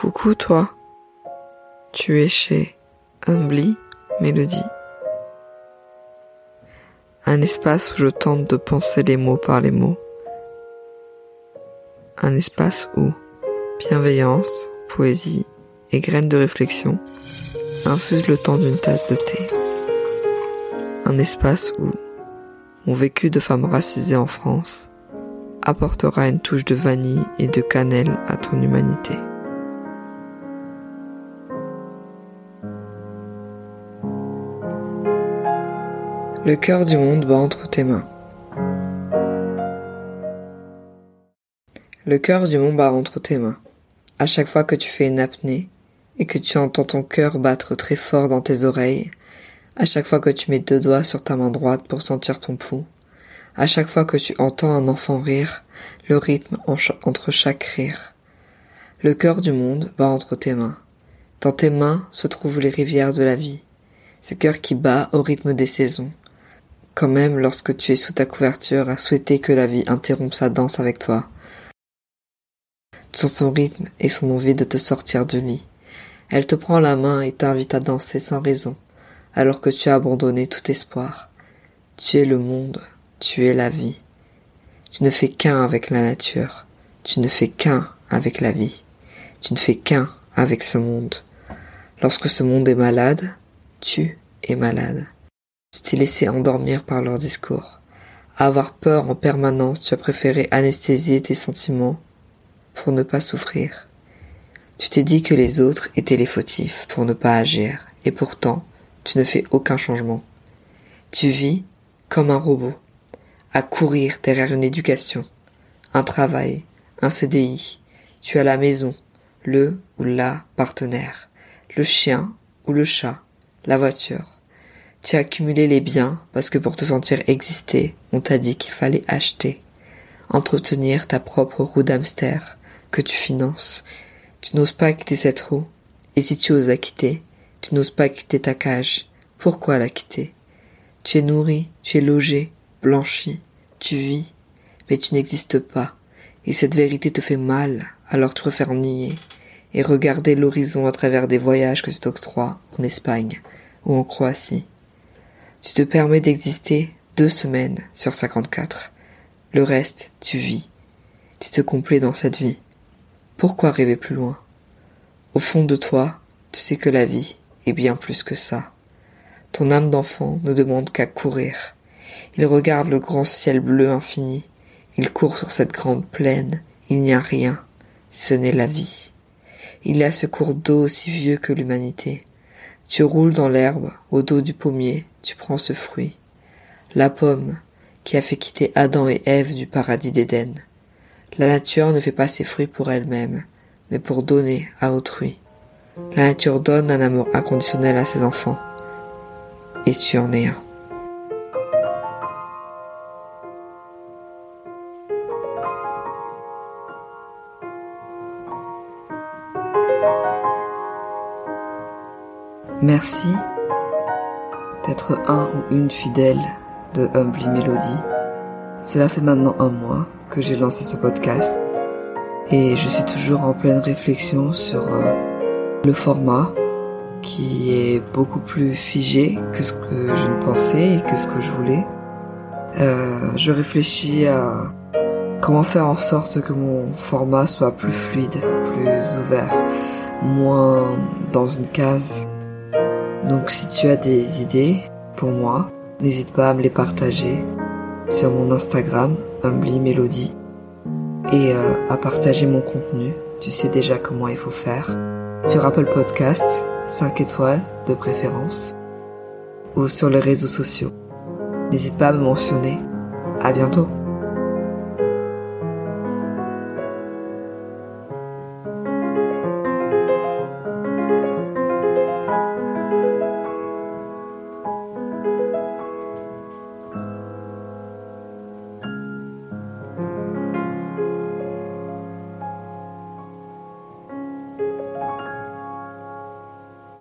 Coucou toi, tu es chez Humbly Mélodie. Un espace où je tente de penser les mots par les mots. Un espace où bienveillance, poésie et graines de réflexion infusent le temps d'une tasse de thé. Un espace où mon vécu de femme racisée en France apportera une touche de vanille et de cannelle à ton humanité. Le cœur du monde bat entre tes mains. Le cœur du monde bat entre tes mains. À chaque fois que tu fais une apnée et que tu entends ton cœur battre très fort dans tes oreilles, à chaque fois que tu mets deux doigts sur ta main droite pour sentir ton pouls, à chaque fois que tu entends un enfant rire, le rythme entre chaque rire. Le cœur du monde bat entre tes mains. Dans tes mains se trouvent les rivières de la vie. Ce cœur qui bat au rythme des saisons, quand même lorsque tu es sous ta couverture à souhaiter que la vie interrompe sa danse avec toi. Sur son rythme et son envie de te sortir du lit. Elle te prend la main et t'invite à danser sans raison, alors que tu as abandonné tout espoir. Tu es le monde, tu es la vie. Tu ne fais qu'un avec la nature, tu ne fais qu'un avec la vie, tu ne fais qu'un avec ce monde. Lorsque ce monde est malade, tu es malade. Tu t'es laissé endormir par leurs discours. À avoir peur en permanence, tu as préféré anesthésier tes sentiments pour ne pas souffrir. Tu t'es dit que les autres étaient les fautifs pour ne pas agir, et pourtant, tu ne fais aucun changement. Tu vis comme un robot, à courir derrière une éducation, un travail, un CDI. Tu as la maison, le ou la partenaire, le chien ou le chat, la voiture. Tu as accumulé les biens parce que pour te sentir exister, on t'a dit qu'il fallait acheter, entretenir ta propre roue d'hamster que tu finances. Tu n'oses pas quitter cette roue, et si tu oses la quitter, tu n'oses pas quitter ta cage. Pourquoi la quitter? Tu es nourri, tu es logé, blanchi, tu vis, mais tu n'existes pas, et cette vérité te fait mal, alors tu préfères nier et regarder l'horizon à travers des voyages que tu t'octroies en Espagne ou en Croatie. Tu te permets d'exister deux semaines sur cinquante-quatre. Le reste, tu vis. Tu te complais dans cette vie. Pourquoi rêver plus loin? Au fond de toi, tu sais que la vie est bien plus que ça. Ton âme d'enfant ne demande qu'à courir. Il regarde le grand ciel bleu infini. Il court sur cette grande plaine. Il n'y a rien, si ce n'est la vie. Il y a ce cours d'eau aussi vieux que l'humanité. Tu roules dans l'herbe, au dos du pommier, tu prends ce fruit. La pomme, qui a fait quitter Adam et Ève du paradis d'Éden. La nature ne fait pas ses fruits pour elle-même, mais pour donner à autrui. La nature donne un amour inconditionnel à ses enfants. Et tu en es un. Merci d'être un ou une fidèle de Humbly Melody. Cela fait maintenant un mois que j'ai lancé ce podcast et je suis toujours en pleine réflexion sur euh, le format qui est beaucoup plus figé que ce que je ne pensais et que ce que je voulais. Euh, je réfléchis à comment faire en sorte que mon format soit plus fluide, plus ouvert, moins dans une case donc si tu as des idées pour moi, n'hésite pas à me les partager sur mon Instagram, Humbly Melody, et euh, à partager mon contenu. Tu sais déjà comment il faut faire. Sur Apple Podcast, 5 étoiles de préférence, ou sur les réseaux sociaux. N'hésite pas à me mentionner. À bientôt.